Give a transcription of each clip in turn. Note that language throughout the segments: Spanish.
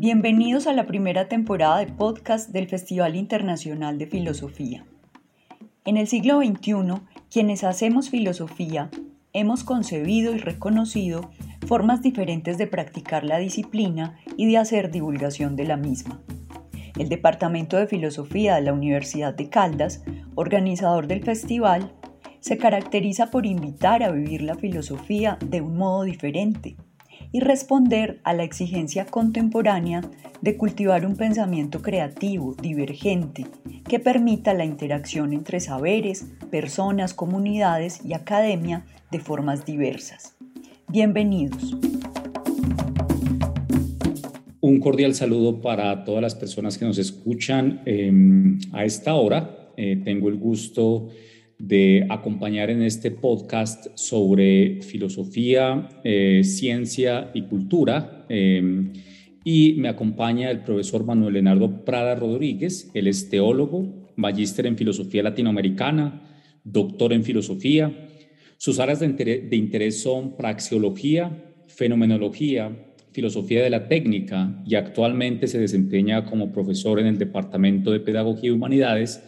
Bienvenidos a la primera temporada de podcast del Festival Internacional de Filosofía. En el siglo XXI, quienes hacemos filosofía hemos concebido y reconocido formas diferentes de practicar la disciplina y de hacer divulgación de la misma. El Departamento de Filosofía de la Universidad de Caldas, organizador del festival, se caracteriza por invitar a vivir la filosofía de un modo diferente y responder a la exigencia contemporánea de cultivar un pensamiento creativo, divergente, que permita la interacción entre saberes, personas, comunidades y academia de formas diversas. Bienvenidos. Un cordial saludo para todas las personas que nos escuchan em, a esta hora. Eh, tengo el gusto de acompañar en este podcast sobre filosofía, eh, ciencia y cultura. Em, y me acompaña el profesor Manuel Leonardo Prada Rodríguez. Él es teólogo, magíster en filosofía latinoamericana, doctor en filosofía. Sus áreas de de interés son praxeología, fenomenología, filosofía de la técnica y actualmente se desempeña como profesor en el Departamento de Pedagogía y Humanidades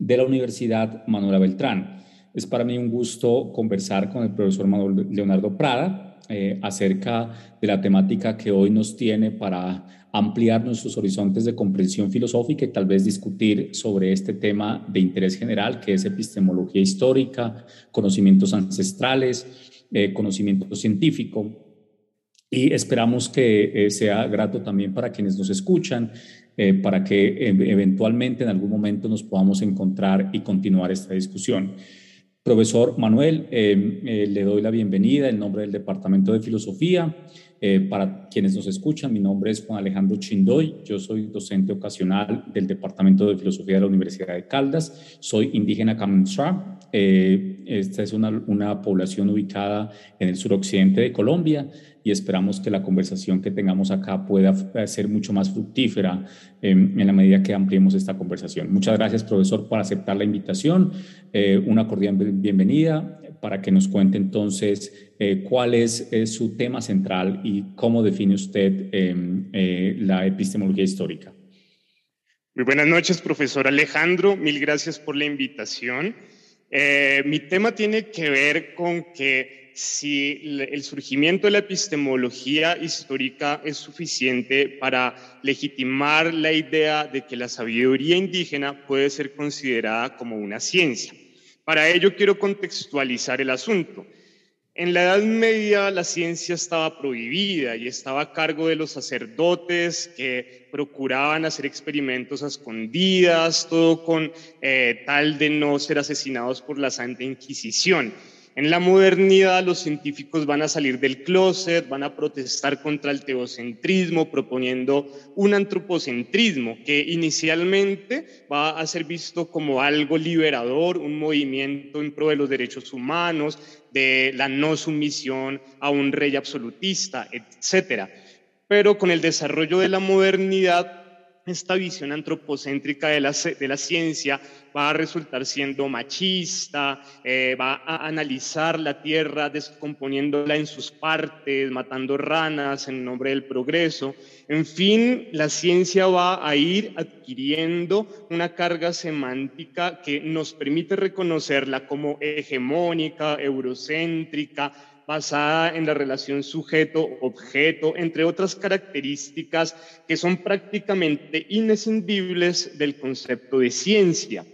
de la Universidad Manuela Beltrán. Es para mí un gusto conversar con el profesor Manuel Leonardo Prada eh, acerca de la temática que hoy nos tiene para ampliar nuestros horizontes de comprensión filosófica y tal vez discutir sobre este tema de interés general que es epistemología histórica, conocimientos ancestrales, eh, conocimiento científico. Y esperamos que eh, sea grato también para quienes nos escuchan eh, para que eventualmente en algún momento nos podamos encontrar y continuar esta discusión. Profesor Manuel, eh, eh, le doy la bienvenida en nombre del Departamento de Filosofía. para quienes nos escuchan, mi nombre es Juan Alejandro Chindoy, yo soy docente ocasional del Departamento de Filosofía de la Universidad de Caldas, soy indígena Kamenstra, esta es una, una población ubicada en el suroccidente de Colombia, y esperamos que la conversación que tengamos acá pueda ser mucho más fructífera em, en la medida que ampliemos esta conversación. Muchas gracias, profesor, por aceptar la invitación. Eh, una cordial bienvenida para que nos cuente entonces eh, cuál es, su tema central y cómo define usted em, eh, la epistemología histórica. Muy buenas noches, profesor Alejandro. Mil gracias por la invitación. Mi tema tiene que ver con que si el surgimiento de la epistemología histórica es suficiente para legitimar la idea de que la sabiduría indígena puede ser considerada como una ciencia. Para ello quiero contextualizar el asunto. En la Edad Media la ciencia estaba prohibida y estaba a cargo de los sacerdotes que procuraban hacer experimentos a escondidas, todo con eh, tal de no ser asesinados por la Santa Inquisición. En la modernidad los científicos van a salir del closet, van a protestar contra el teocentrismo, proponiendo un antropocentrismo que inicialmente va a ser visto como algo liberador, un movimiento en pro de los derechos humanos, de la no sumisión a un rey absolutista, etc. Pero con el desarrollo de la modernidad esta visión antropocéntrica de la, de la ciencia va a resultar siendo machista, eh, va a analizar la Tierra descomponiéndola en sus partes, matando ranas en nombre del progreso. En fin, la ciencia va a ir adquiriendo una carga semántica que nos permite reconocerla como hegemónica, eurocéntrica, basada en la relación sujeto-objeto, entre otras características que son prácticamente inescindibles del concepto de ciencia.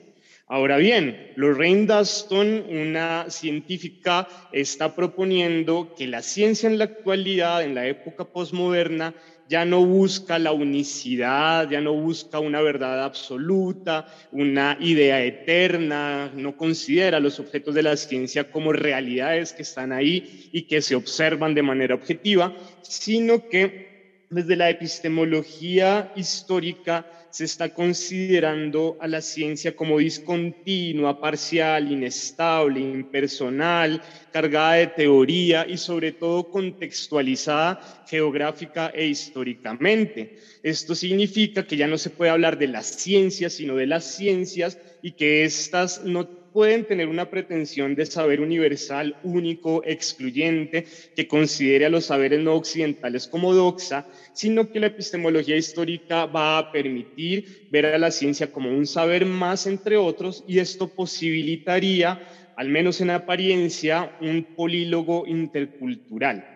Ahora bien, Lorraine Daston, una científica, está proponiendo que la ciencia en la actualidad, en la época posmoderna, ya no busca la unicidad, ya no busca una verdad absoluta, una idea eterna, no considera los objetos de la ciencia como realidades que están ahí y que se observan de manera objetiva, sino que desde la epistemología histórica se está considerando a la ciencia como discontinua, parcial, inestable, impersonal, cargada de teoría y sobre todo contextualizada geográfica e históricamente. Esto significa que ya no se puede hablar de las ciencias, sino de las ciencias y que éstas no pueden tener una pretensión de saber universal, único, excluyente, que considere a los saberes no occidentales como doxa, sino que la epistemología histórica va a permitir ver a la ciencia como un saber más entre otros y esto posibilitaría, al menos en apariencia, un polílogo intercultural.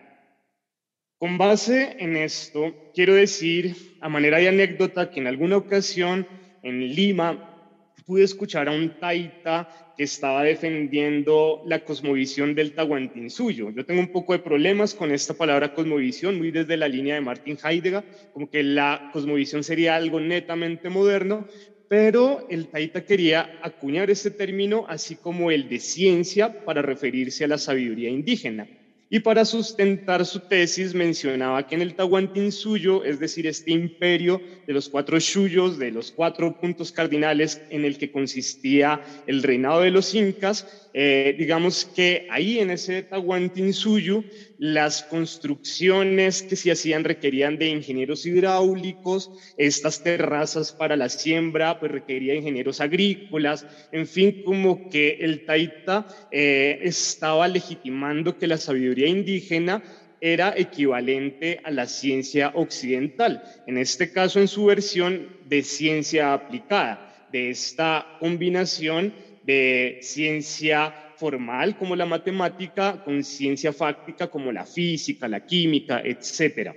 Con base en esto, quiero decir, a manera de anécdota, que en alguna ocasión en Lima pude escuchar a un taita que estaba defendiendo la cosmovisión del Tahuantinsuyo. Yo tengo un poco de problemas con esta palabra cosmovisión, muy desde la línea de Martin Heidegger, como que la cosmovisión sería algo netamente moderno, pero el taita quería acuñar este término así como el de ciencia para referirse a la sabiduría indígena. Y para sustentar su tesis mencionaba que en el Tahuantinsuyo, es decir, este imperio de los cuatro shuyos, de los cuatro puntos cardinales en el que consistía el reinado de los incas, eh, digamos que ahí en ese Tahuantinsuyo las construcciones que se hacían requerían de ingenieros hidráulicos, estas terrazas para la siembra pues requerían ingenieros agrícolas, en fin, como que el Taita eh, estaba legitimando que la sabiduría indígena era equivalente a la ciencia occidental, en este caso en su versión de ciencia aplicada, de esta combinación de ciencia formal como la matemática con ciencia fáctica como la física, la química, etc.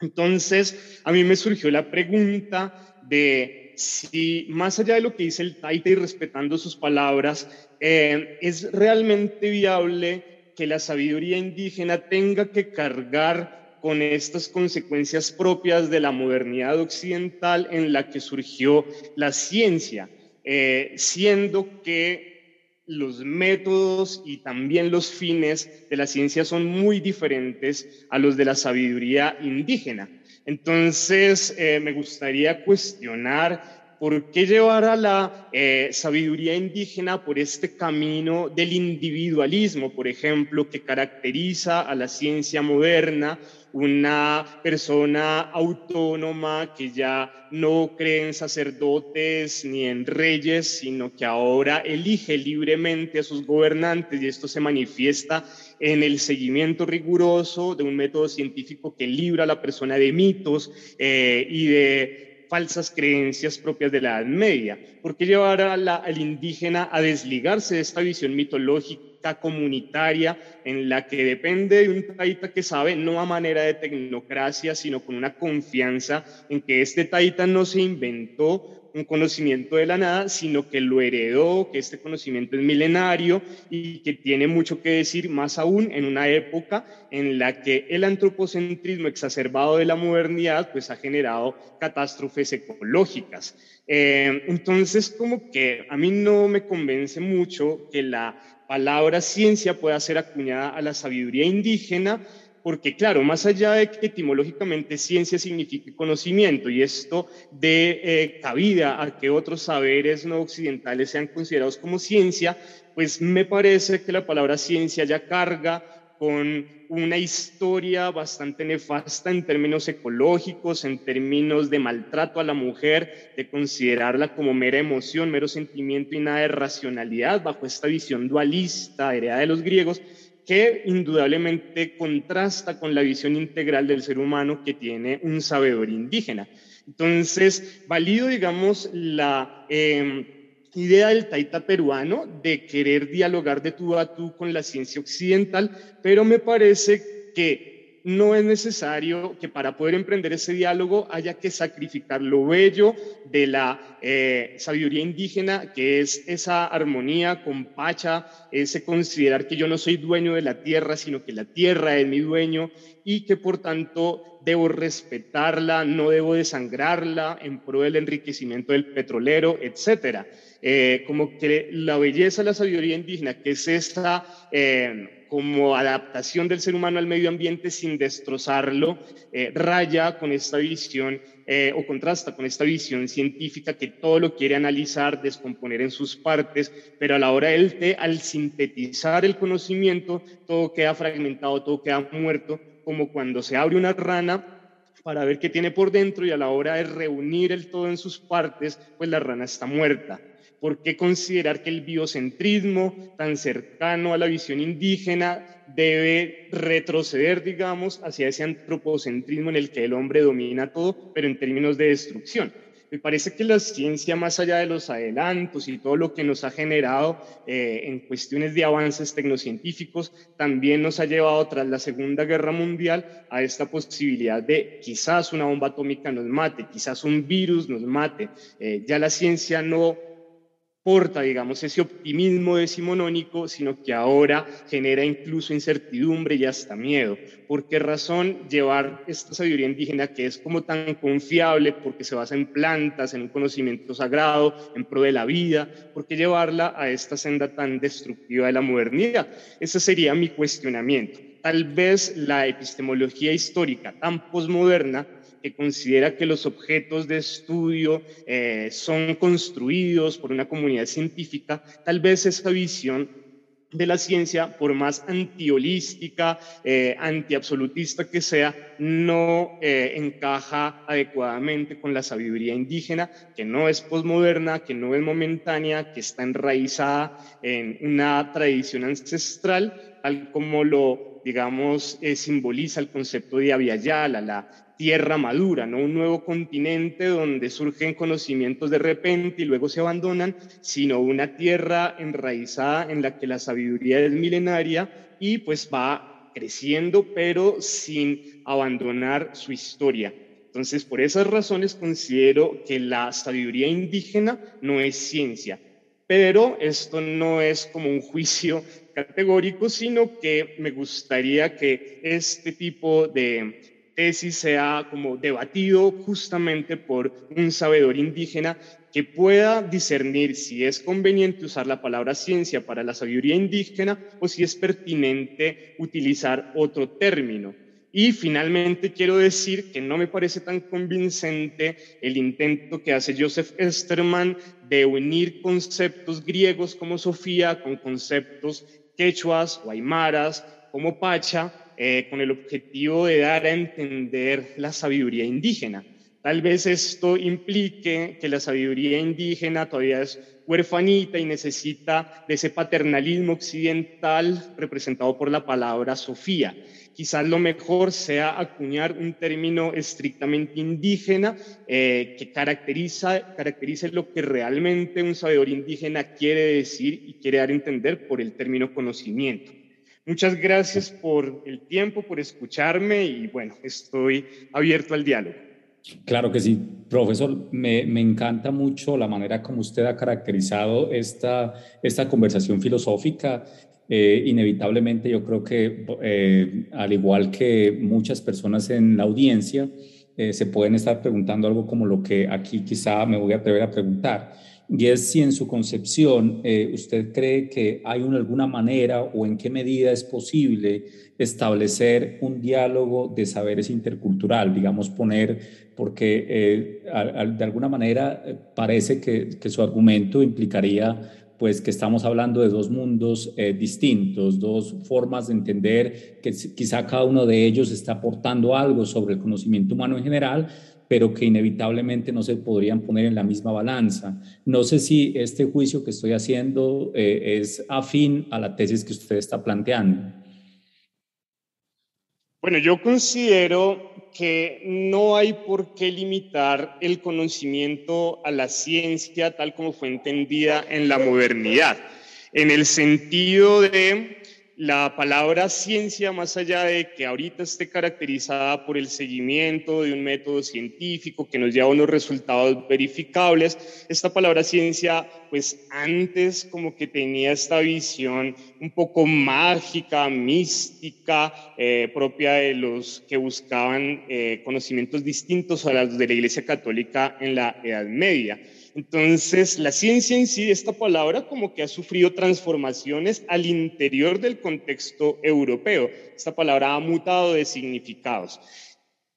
Entonces, a mí me surgió la pregunta de si más allá de lo que dice el Taita y respetando sus palabras, eh, es realmente viable que la sabiduría indígena tenga que cargar con estas consecuencias propias de la modernidad occidental en la que surgió la ciencia eh, siendo que los métodos y también los fines de la ciencia son muy diferentes a los de la sabiduría indígena. Entonces, eh, me gustaría cuestionar por qué llevar a la eh, sabiduría indígena por este camino del individualismo, por ejemplo, que caracteriza a la ciencia moderna una persona autónoma que ya no cree en sacerdotes ni en reyes, sino que ahora elige libremente a sus gobernantes y esto se manifiesta en el seguimiento riguroso de un método científico que libra a la persona de mitos eh, y de falsas creencias propias de la Edad Media. ¿Por qué llevar al indígena a desligarse de esta visión mitológica? Comunitaria en la que depende de un taita que sabe, no a manera de tecnocracia, sino con una confianza en que este taita no se inventó un conocimiento de la nada, sino que lo heredó, que este conocimiento es milenario y que tiene mucho que decir, más aún en una época en la que el antropocentrismo exacerbado de la modernidad pues ha generado catástrofes ecológicas. Eh, entonces, como que a mí no me convence mucho que la palabra ciencia pueda ser acuñada a la sabiduría indígena, porque claro, más allá de que etimológicamente ciencia signifique conocimiento y esto de eh, cabida a que otros saberes no occidentales sean considerados como ciencia, pues me parece que la palabra ciencia ya carga con una historia bastante nefasta en términos ecológicos, en términos de maltrato a la mujer, de considerarla como mera emoción, mero sentimiento y nada de racionalidad bajo esta visión dualista heredada de los griegos, que indudablemente contrasta con la visión integral del ser humano que tiene un sabedor indígena. Entonces, valido, digamos, la... Em, idea del taita peruano de querer dialogar de tú a tú con la ciencia occidental, pero me parece que no es necesario que para poder emprender ese diálogo haya que sacrificar lo bello de la eh, sabiduría indígena, que es esa armonía con Pacha, ese considerar que yo no soy dueño de la tierra, sino que la tierra es mi dueño y que por tanto debo respetarla, no debo desangrarla en pro del enriquecimiento del petrolero, etcétera. Eh, como que la belleza de la sabiduría indígena, que es esta eh, como adaptación del ser humano al medio ambiente sin destrozarlo, eh, raya con esta visión o contrasta con esta visión científica que todo lo quiere analizar, descomponer en sus partes, pero a la hora del té, al sintetizar el conocimiento, todo queda fragmentado, todo queda muerto, como cuando se abre una rana para ver qué tiene por dentro y a la hora de reunir el todo en sus partes, pues la rana está muerta. ¿Por qué considerar que el biocentrismo, tan cercano a la visión indígena, debe retroceder, digamos, hacia ese antropocentrismo en el que el hombre domina todo, pero en términos de destrucción? Me parece que la ciencia, más allá de los adelantos y todo lo que nos ha generado eh, en cuestiones de avances tecnocientíficos, también nos ha llevado tras la Segunda Guerra Mundial a esta posibilidad de quizás una bomba atómica nos mate, quizás un virus nos mate. Eh, ya la ciencia no porta, digamos, ese optimismo decimonónico, sino que ahora genera incluso incertidumbre y hasta miedo. ¿Por qué razón llevar esta sabiduría indígena que es como tan confiable porque se basa en plantas, en un conocimiento sagrado, en pro de la vida? ¿Por qué llevarla a esta senda tan destructiva de la modernidad? Ese sería mi cuestionamiento. Tal vez la epistemología histórica tan posmoderna que considera que los objetos de estudio eh, son construidos por una comunidad científica, tal vez esa visión de la ciencia, por más antiholística, eh, antiabsolutista que sea, no eh, encaja adecuadamente con la sabiduría indígena, que no es posmoderna, que no es momentánea, que está enraizada en una tradición ancestral, tal como lo, digamos, eh, simboliza el concepto de Aviala, la tierra madura, no un nuevo continente donde surgen conocimientos de repente y luego se abandonan, sino una tierra enraizada en la que la sabiduría es milenaria y pues va creciendo, pero sin abandonar su historia. Entonces, por esas razones considero que la sabiduría indígena no es ciencia, pero esto no es como un juicio categórico, sino que me gustaría que este tipo de tesis sea como debatido justamente por un sabedor indígena que pueda discernir si es conveniente usar la palabra ciencia para la sabiduría indígena o si es pertinente utilizar otro término. Y finalmente quiero decir que no me parece tan convincente el intento que hace Joseph Esterman de unir conceptos griegos como Sofía con conceptos quechuas o aymaras como Pacha eh, con el objetivo de dar a entender la sabiduría indígena. Tal vez esto implique que la sabiduría indígena todavía es huerfanita y necesita de ese paternalismo occidental representado por la palabra Sofía. Quizás lo mejor sea acuñar un término estrictamente indígena eh, que caracteriza, caracterice lo que realmente un sabedor indígena quiere decir y quiere dar a entender por el término conocimiento. Muchas gracias por el tiempo, por escucharme y bueno, estoy abierto al diálogo. Claro que sí, profesor, me, me, encanta mucho la manera como usted ha caracterizado esta, esta conversación filosófica. Eh, inevitablemente yo creo que, eh, al igual que muchas personas en la audiencia, eh, se pueden estar preguntando algo como lo que aquí quizá me voy a atrever a preguntar y es si en su concepción eh, usted cree que hay una, alguna manera o en qué medida es posible establecer un diálogo de saberes intercultural, digamos, poner, porque eh, de alguna manera eh, parece que, que, su argumento implicaría pues que estamos hablando de dos mundos distintos, dos formas de entender que quizá cada uno de ellos está aportando algo sobre el conocimiento humano en general, pero que inevitablemente no se podrían poner en la misma balanza. No sé si este juicio que estoy haciendo eh, es afín a la tesis que usted está planteando. Bueno, yo considero que no hay por qué limitar el conocimiento a la ciencia tal como fue entendida en la modernidad, en el sentido de la palabra ciencia, más allá de que ahorita esté caracterizada por el seguimiento de un método científico que nos lleva a unos resultados verificables, esta palabra ciencia, pues antes como que tenía esta visión un poco mágica, mística, eh, propia de los que buscaban eh, conocimientos distintos a los de la Iglesia Católica en la Edad Media. Entonces, la ciencia en sí, esta palabra como que ha sufrido transformaciones al interior del contexto europeo. Esta palabra ha mutado de significados.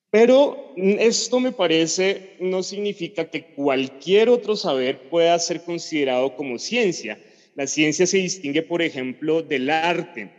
Pero esto me parece no significa que cualquier otro saber pueda ser considerado como ciencia. La ciencia se distingue, por ejemplo, del arte,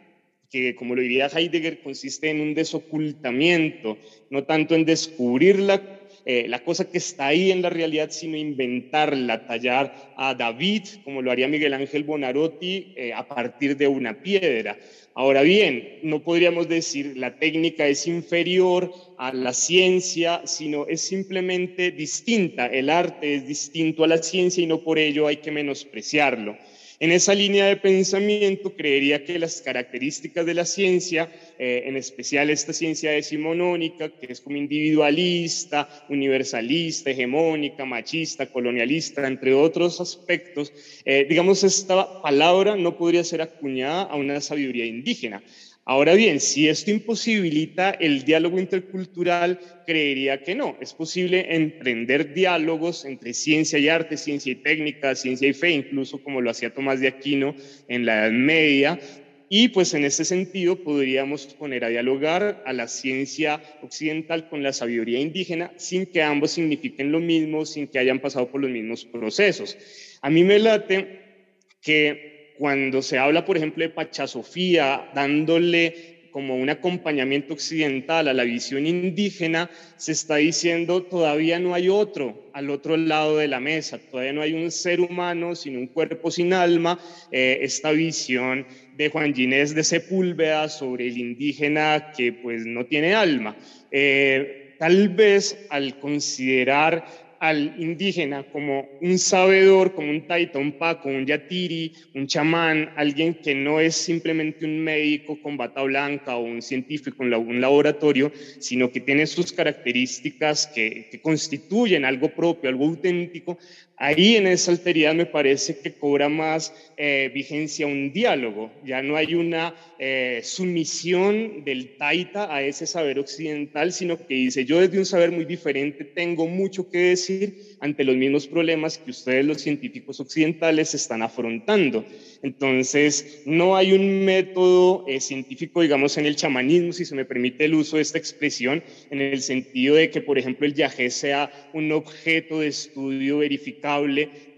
que como lo diría Heidegger, consiste en un desocultamiento, no tanto en descubrir la eh, la cosa que está ahí en la realidad, sino inventarla, tallar a David, como lo haría Miguel Ángel Bonarotti, eh, a partir de una piedra. Ahora bien, no podríamos decir la técnica es inferior a la ciencia, sino es simplemente distinta. El arte es distinto a la ciencia y no por ello hay que menospreciarlo. En esa línea de pensamiento, creería que las características de la ciencia, eh, en especial esta ciencia decimonónica, que es como individualista, universalista, hegemónica, machista, colonialista, entre otros aspectos, eh, digamos, esta palabra no podría ser acuñada a una sabiduría indígena. Ahora bien, si esto imposibilita el diálogo intercultural, creería que no. Es posible emprender diálogos entre ciencia y arte, ciencia y técnica, ciencia y fe, incluso como lo hacía Tomás de Aquino en la Edad Media. Y pues en ese sentido podríamos poner a dialogar a la ciencia occidental con la sabiduría indígena sin que ambos signifiquen lo mismo, sin que hayan pasado por los mismos procesos. A mí me late que cuando se habla, por ejemplo, de Pachasofía, dándole como un acompañamiento occidental a la visión indígena, se está diciendo todavía no hay otro al otro lado de la mesa, todavía no hay un ser humano sin un cuerpo sin alma. Eh, esta visión de Juan Ginés de Sepúlveda sobre el indígena que pues no tiene alma. Eh, tal vez al considerar al indígena como un sabedor, como un taita, un paco, un yatiri, un chamán, alguien que no es simplemente un médico con bata blanca o un científico en un laboratorio, sino que tiene sus características que, que constituyen algo propio, algo auténtico, Ahí en esa alteridad me parece que cobra más eh, vigencia un diálogo, ya no hay una eh, sumisión del taita a ese saber occidental, sino que dice, yo desde un saber muy diferente tengo mucho que decir ante los mismos problemas que ustedes los científicos occidentales están afrontando. Entonces, no hay un método eh, científico, digamos, en el chamanismo, si se me permite el uso de esta expresión, en el sentido de que, por ejemplo, el yagé sea un objeto de estudio verificado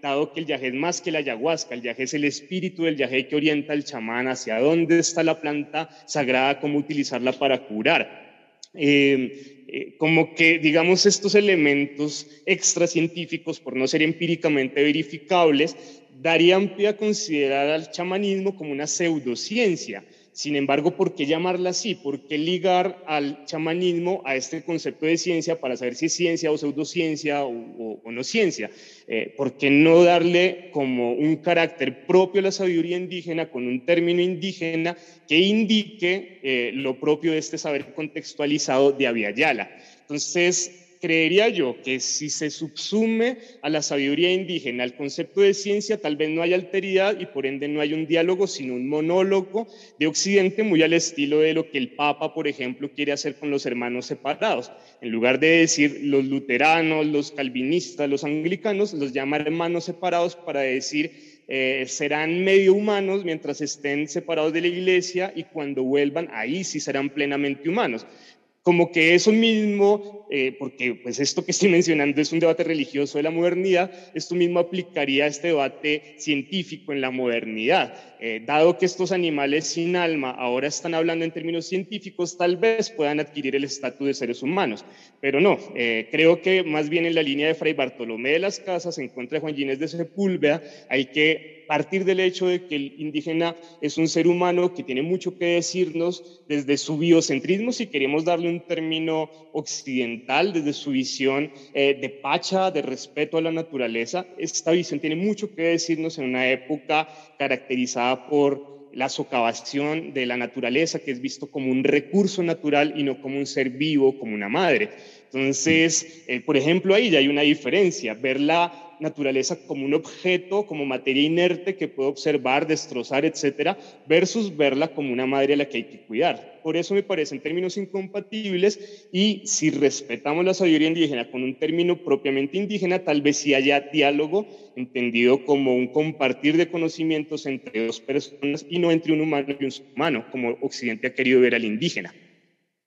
dado que el yagé es más que la ayahuasca, el yagé es el espíritu del yagé que orienta al chamán hacia dónde está la planta sagrada, cómo utilizarla para curar. Eh, eh, como que, digamos, estos elementos extracientíficos, por no ser empíricamente verificables, darían pie a considerar al chamanismo como una pseudociencia, sin embargo, ¿por qué llamarla así? ¿Por qué ligar al chamanismo a este concepto de ciencia para saber si es ciencia o pseudociencia o, no ciencia? Eh, ¿Por qué no darle como un carácter propio a la sabiduría indígena con un término indígena que indique eh, lo propio de este saber contextualizado de Aviala? Entonces, creería yo que si se subsume a la sabiduría indígena al concepto de ciencia, tal vez no hay alteridad y por ende no hay un diálogo, sino un monólogo de Occidente muy al estilo de lo que el Papa, por ejemplo, quiere hacer con los hermanos separados. En lugar de decir los luteranos, los calvinistas, los anglicanos, los llama hermanos separados para decir eh, serán medio humanos mientras estén separados de la iglesia y cuando vuelvan, ahí sí serán plenamente humanos como que eso mismo, eh, porque pues esto que estoy mencionando es un debate religioso de la modernidad, esto mismo aplicaría a este debate científico en la modernidad. Eh, dado que estos animales sin alma ahora están hablando en términos científicos, tal vez puedan adquirir el estatus de seres humanos, pero no, eh, creo que más bien en la línea de Fray Bartolomé de las Casas, en contra de Juan Ginés de Sepúlveda, hay que partir del hecho de que el indígena es un ser humano que tiene mucho que decirnos desde su biocentrismo, si queremos darle un término occidental, desde su visión eh, de pacha, de respeto a la naturaleza. Esta visión tiene mucho que decirnos en una época caracterizada por la socavación de la naturaleza, que es visto como un recurso natural y no como un ser vivo, como una madre. Entonces, eh, por ejemplo, ahí ya hay una diferencia, ver la naturaleza como un objeto, como materia inerte que puedo observar, destrozar, etcétera, versus verla como una madre a la que hay que cuidar. Por eso me parecen términos incompatibles y si respetamos la sabiduría indígena con un término propiamente indígena, tal vez sí haya diálogo entendido como un compartir de conocimientos entre dos personas y no entre un humano y un humano, como Occidente ha querido ver al indígena.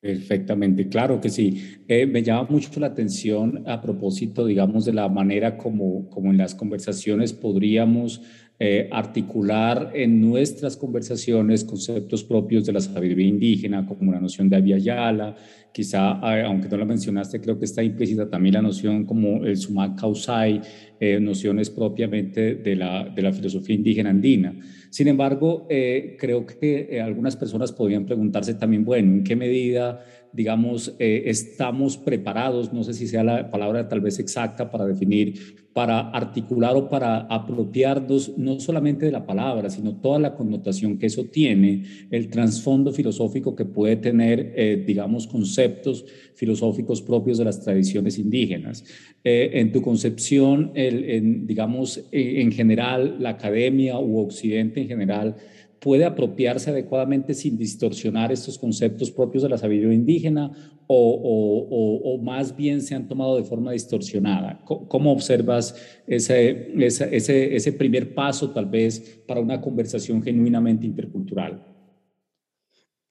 Perfectamente, claro que sí. Eh, me llama mucho la atención a propósito, digamos, de la manera como, como en las conversaciones podríamos eh, articular en nuestras conversaciones conceptos propios de la sabiduría indígena, como la noción de Abiyala, quizá, aunque no la mencionaste, creo que está implícita también la noción como el sumac causai, eh, nociones propiamente de la, de la filosofía indígena andina. Sin embargo, eh, creo que algunas personas podrían preguntarse también, bueno, ¿en qué medida digamos, eh, estamos preparados, no sé si sea la palabra tal vez exacta para definir, para articular o para apropiarnos no solamente de la palabra, sino toda la connotación que eso tiene, el trasfondo filosófico que puede tener, eh, digamos, conceptos filosóficos propios de las tradiciones indígenas. Eh, en tu concepción, el, digamos, en general, la academia u Occidente en general, puede apropiarse adecuadamente sin distorsionar estos conceptos propios de la sabiduría indígena o, más bien se han tomado de forma distorsionada? ¿Cómo observas ese, ese, ese primer paso tal vez para una conversación genuinamente intercultural?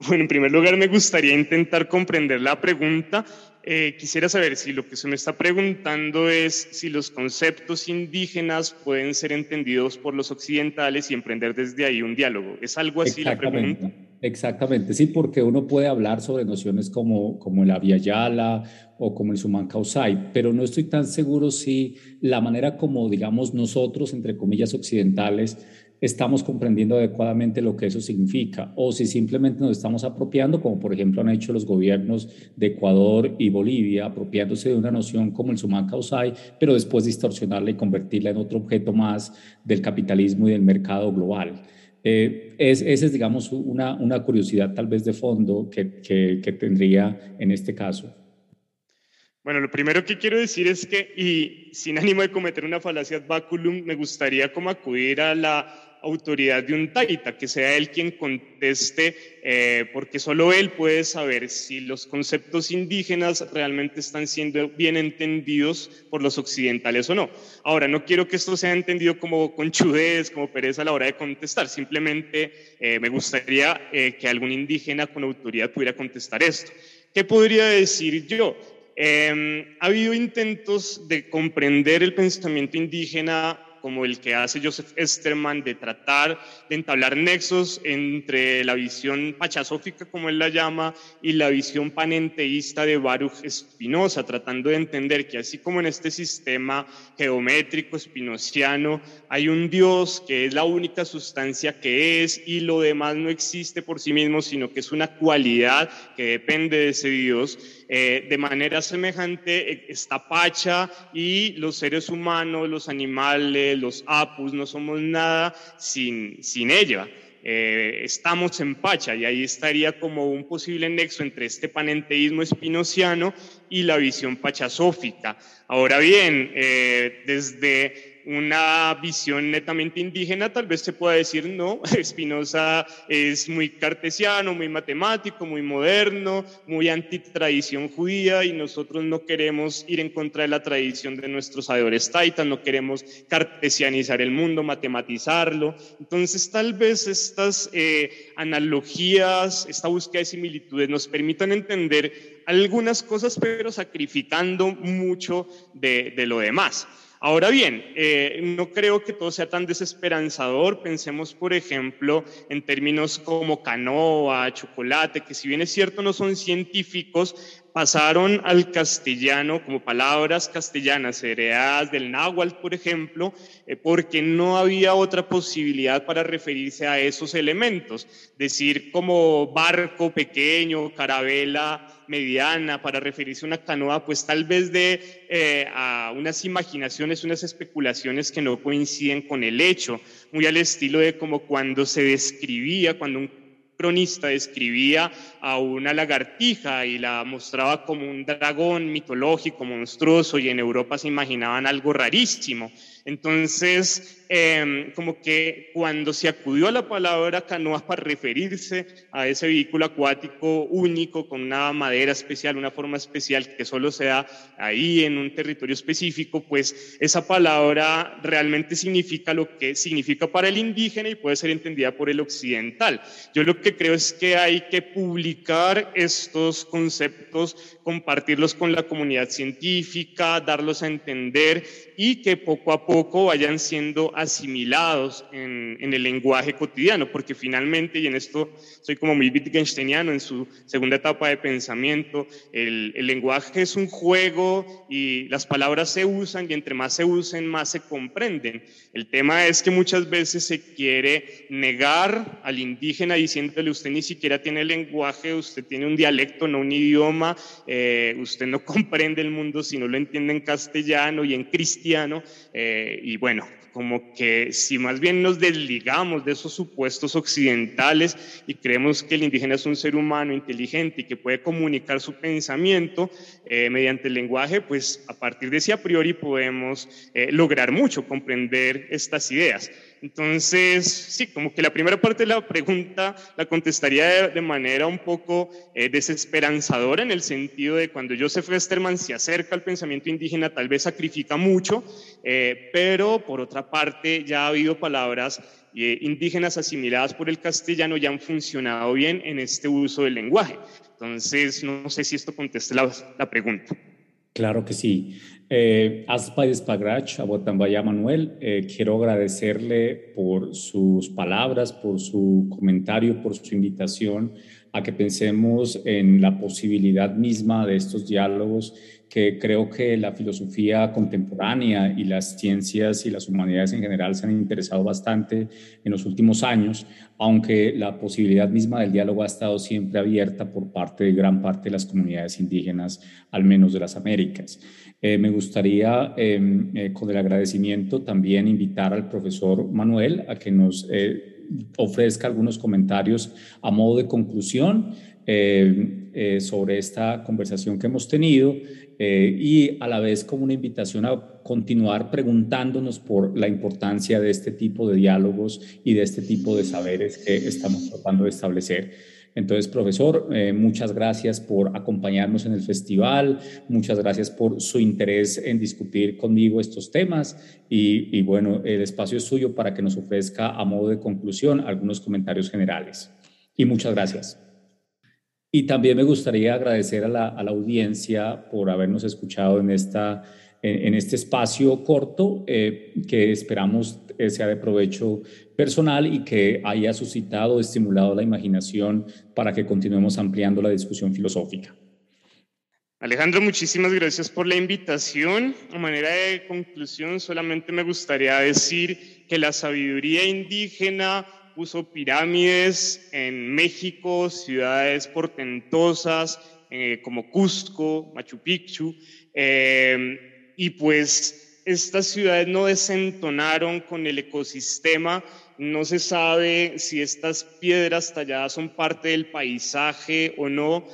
Bueno, en primer lugar me gustaría intentar comprender la pregunta eh, quisiera saber si lo que se me está preguntando es si los conceptos indígenas pueden ser entendidos por los occidentales y emprender desde ahí un diálogo. ¿Es algo así la pregunta? Exactamente, sí, porque uno puede hablar sobre nociones como, como el Yala o como el Suman Kausai, pero no estoy tan seguro si la manera como, digamos, nosotros, entre comillas, occidentales, estamos comprendiendo adecuadamente lo que eso significa o si simplemente nos estamos apropiando, como por ejemplo han hecho los gobiernos de Ecuador y Bolivia, apropiándose de una noción como el suman causai, pero después distorsionarla y convertirla en otro objeto más del capitalismo y del mercado global. Eh, es, esa es, digamos, una, una, curiosidad tal vez de fondo que, que, que tendría en este caso. Bueno, lo primero que quiero decir es que, y sin ánimo de cometer una falacia ad baculum, me gustaría como acudir a la autoridad de un taita, que sea él quien conteste, eh, porque solo él puede saber si los conceptos indígenas realmente están siendo bien entendidos por los occidentales o no. Ahora, no quiero que esto sea entendido como conchudez, como pereza a la hora de contestar, simplemente eh, me gustaría eh, que algún indígena con autoridad pudiera contestar esto. ¿Qué podría decir yo? Em, ha habido intentos de comprender el pensamiento indígena como el que hace Joseph Esterman de tratar de entablar nexos entre la visión pachasófica, como él la llama, y la visión panenteísta de Baruch Spinoza, tratando de entender que así como en este sistema geométrico spinociano hay un Dios que es la única sustancia que es y lo demás no existe por sí mismo, sino que es una cualidad que depende de ese Dios, eh, de manera semejante eh, está Pacha y los seres humanos, los animales, los apus, no somos nada sin, sin ella. Eh, estamos en Pacha y ahí estaría como un posible nexo entre este panenteísmo espinociano y la visión pachasófica. Ahora bien, desde una visión netamente indígena, tal vez se pueda decir, no, Spinoza es muy cartesiano, muy matemático, muy moderno, muy antitradición judía y nosotros no queremos ir en contra de la tradición de nuestros sabedores taitas, no queremos cartesianizar el mundo, matematizarlo. Entonces, tal vez estas eh, analogías, esta búsqueda de similitudes nos permitan entender algunas cosas, pero sacrificando mucho de, de lo demás. Ahora bien, eh, no creo que todo sea tan desesperanzador. Pensemos, por ejemplo, en términos como canoa, chocolate, que si bien es cierto no son científicos, pasaron al castellano como palabras castellanas, heredadas del náhuatl, por ejemplo, eh, porque no había otra posibilidad para referirse a esos elementos. Decir como barco pequeño, carabela mediana, para referirse a una canoa, pues tal vez de eh, a unas imaginaciones, unas especulaciones que no coinciden con el hecho, muy al estilo de como cuando se describía, cuando un cronista describía a una lagartija y la mostraba como un dragón mitológico, monstruoso, y en Europa se imaginaban algo rarísimo. Entonces, em, como que cuando se acudió a la palabra canoa para referirse a ese vehículo acuático único, con una madera especial, una forma especial que solo se da ahí en un territorio específico, pues esa palabra realmente significa lo que significa para el indígena y puede ser entendida por el occidental. Yo lo que creo es que hay que publicar estos conceptos, compartirlos con la comunidad científica, darlos a entender y que poco a poco vayan siendo asimilados en, el lenguaje cotidiano, porque finalmente, y en esto soy como muy Wittgensteiniano en su segunda etapa de pensamiento, el, el lenguaje es un juego y las palabras se usan y entre más se usen, más se comprenden. El tema es que muchas veces se quiere negar al indígena diciéndole usted ni siquiera tiene lenguaje, usted tiene un dialecto, no un idioma, eh, usted no comprende el mundo si no lo entiende en castellano y en cristiano. Eh, y bueno, como que si más bien nos desligamos de esos supuestos occidentales y creemos que el indígena es un ser humano inteligente y que puede comunicar su pensamiento eh, mediante el lenguaje, pues a partir de ese a priori podemos lograr mucho, comprender estas ideas. Entonces, sí, como que la primera parte de la pregunta la contestaría de, manera un poco eh, desesperanzadora en el sentido de cuando Joseph Westerman se acerca al pensamiento indígena, tal vez sacrifica mucho, eh, pero por otra parte ya ha habido palabras eh, indígenas asimiladas por el castellano ya han funcionado bien en este uso del lenguaje. Entonces, no sé si esto contesta la, la pregunta. Claro que sí. Eh, Aspa Spagrach, a Botambaya Manuel, eh, quiero agradecerle por sus palabras, por su comentario, por su invitación a que pensemos en la posibilidad misma de estos diálogos que creo que la filosofía contemporánea y las ciencias y las humanidades en general se han interesado bastante en los últimos años, aunque la posibilidad misma del diálogo ha estado siempre abierta por parte de gran parte de las comunidades indígenas, al menos de las Américas. Eh, me gustaría, em, eh, con el agradecimiento, también invitar al profesor Manuel a que nos eh, ofrezca algunos comentarios a modo de conclusión sobre esta conversación que hemos tenido y a la vez como una invitación a continuar preguntándonos por la importancia de este tipo de diálogos y de este tipo de saberes que estamos tratando de establecer. Entonces, profesor, eh, muchas gracias por acompañarnos en el festival, muchas gracias por su interés en discutir conmigo estos temas y, y bueno, el espacio es suyo para que nos ofrezca a modo de conclusión algunos comentarios generales. Y muchas gracias. Y también me gustaría agradecer a la, audiencia por habernos escuchado en, esta, en, este espacio corto eh, que esperamos sea de provecho personal y que haya suscitado, estimulado la imaginación para que continuemos ampliando la discusión filosófica. Alejandro, muchísimas gracias por la invitación. A manera de conclusión, solamente me gustaría decir que la sabiduría indígena puso pirámides en México, ciudades portentosas eh, como Cusco, Machu Picchu, eh, y pues estas ciudades no desentonaron con el ecosistema, no se sabe si estas piedras talladas son parte del paisaje o no,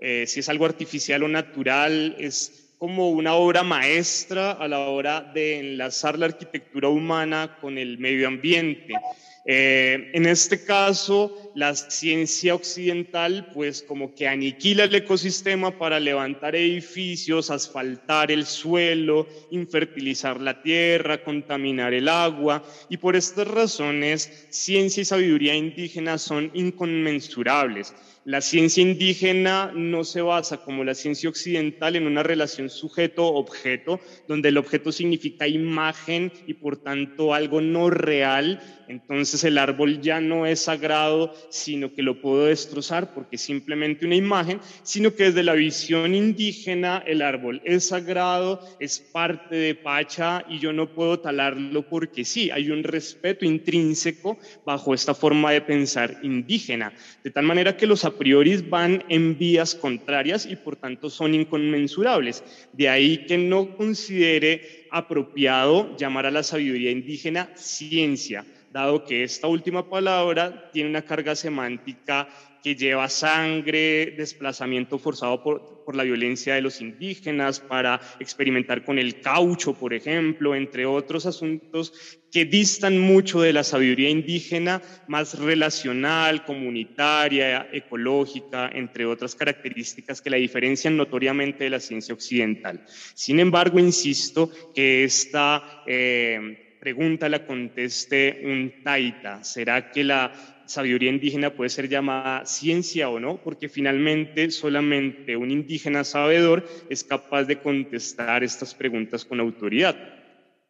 eh, si es algo artificial o natural, es como una obra maestra a la hora de enlazar la arquitectura humana con el medio ambiente. Eh, en este caso, la ciencia occidental pues como que aniquila el ecosistema para levantar edificios, asfaltar el suelo, infertilizar la tierra, contaminar el agua y por estas razones ciencia y sabiduría indígena son inconmensurables. La ciencia indígena no se basa como la ciencia occidental en una relación sujeto-objeto, donde el objeto significa imagen y por tanto algo no real. Entonces el árbol ya no es sagrado, sino que lo puedo destrozar porque es simplemente una imagen, sino que desde la visión indígena el árbol es sagrado, es parte de Pacha y yo no puedo talarlo porque sí, hay un respeto intrínseco bajo esta forma de pensar indígena. De tal manera que los a priori van en vías contrarias y por tanto son inconmensurables. De ahí que no considere apropiado llamar a la sabiduría indígena ciencia, dado que esta última palabra tiene una carga semántica que lleva sangre, desplazamiento forzado por, por, la violencia de los indígenas, para experimentar con el caucho, por ejemplo, entre otros asuntos que distan mucho de la sabiduría indígena, más relacional, comunitaria, ecológica, entre otras características que la diferencian notoriamente de la ciencia occidental. Sin embargo, insisto que esta... Eh, pregunta la conteste un taita. ¿Será que la sabiduría indígena puede ser llamada ciencia o no, porque finalmente solamente un indígena sabedor es capaz de contestar estas preguntas con autoridad.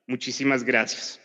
Muchísimas gracias.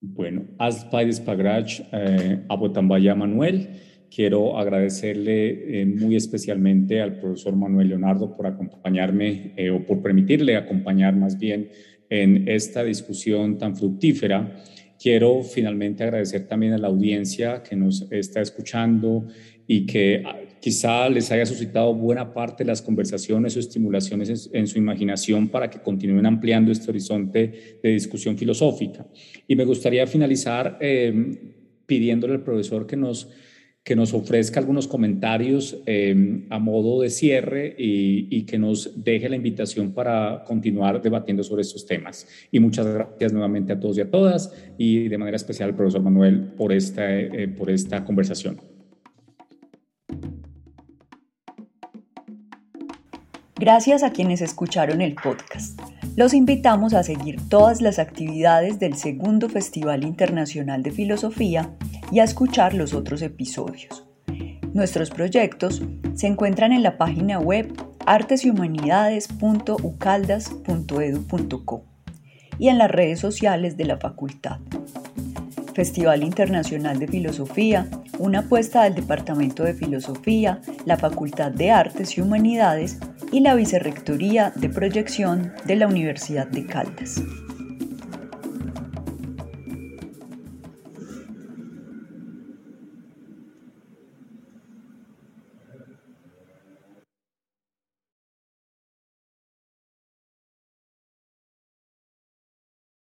Bueno, Aspaides Pagrach, eh, Abotambaya Manuel. Quiero agradecerle eh, muy especialmente al profesor Manuel Leonardo por acompañarme eh, o por permitirle acompañar más bien en esta discusión tan fructífera. Quiero finalmente agradecer también a la audiencia que nos está escuchando y que ah, quizá les haya suscitado buena parte de las conversaciones o estimulaciones en, su imaginación para que continúen ampliando este horizonte de discusión filosófica. Y me gustaría finalizar eh, pidiéndole al profesor que nos que nos ofrezca algunos comentarios em, a modo de cierre y, que nos deje la invitación para continuar debatiendo sobre estos temas. Y muchas gracias nuevamente a todos y a todas y de manera especial al profesor Manuel por esta, eh, por esta conversación. Gracias a quienes escucharon el podcast. Los invitamos a seguir todas las actividades del segundo Festival Internacional de Filosofía y a escuchar los otros episodios. Nuestros proyectos se encuentran en la página web artesyhumanidades.ucaldas.edu.co y en las redes sociales de la facultad. Festival Internacional de Filosofía, una apuesta del Departamento de Filosofía, la Facultad de Artes y Humanidades y la Vicerrectoría de Proyección de la Universidad de Caldas.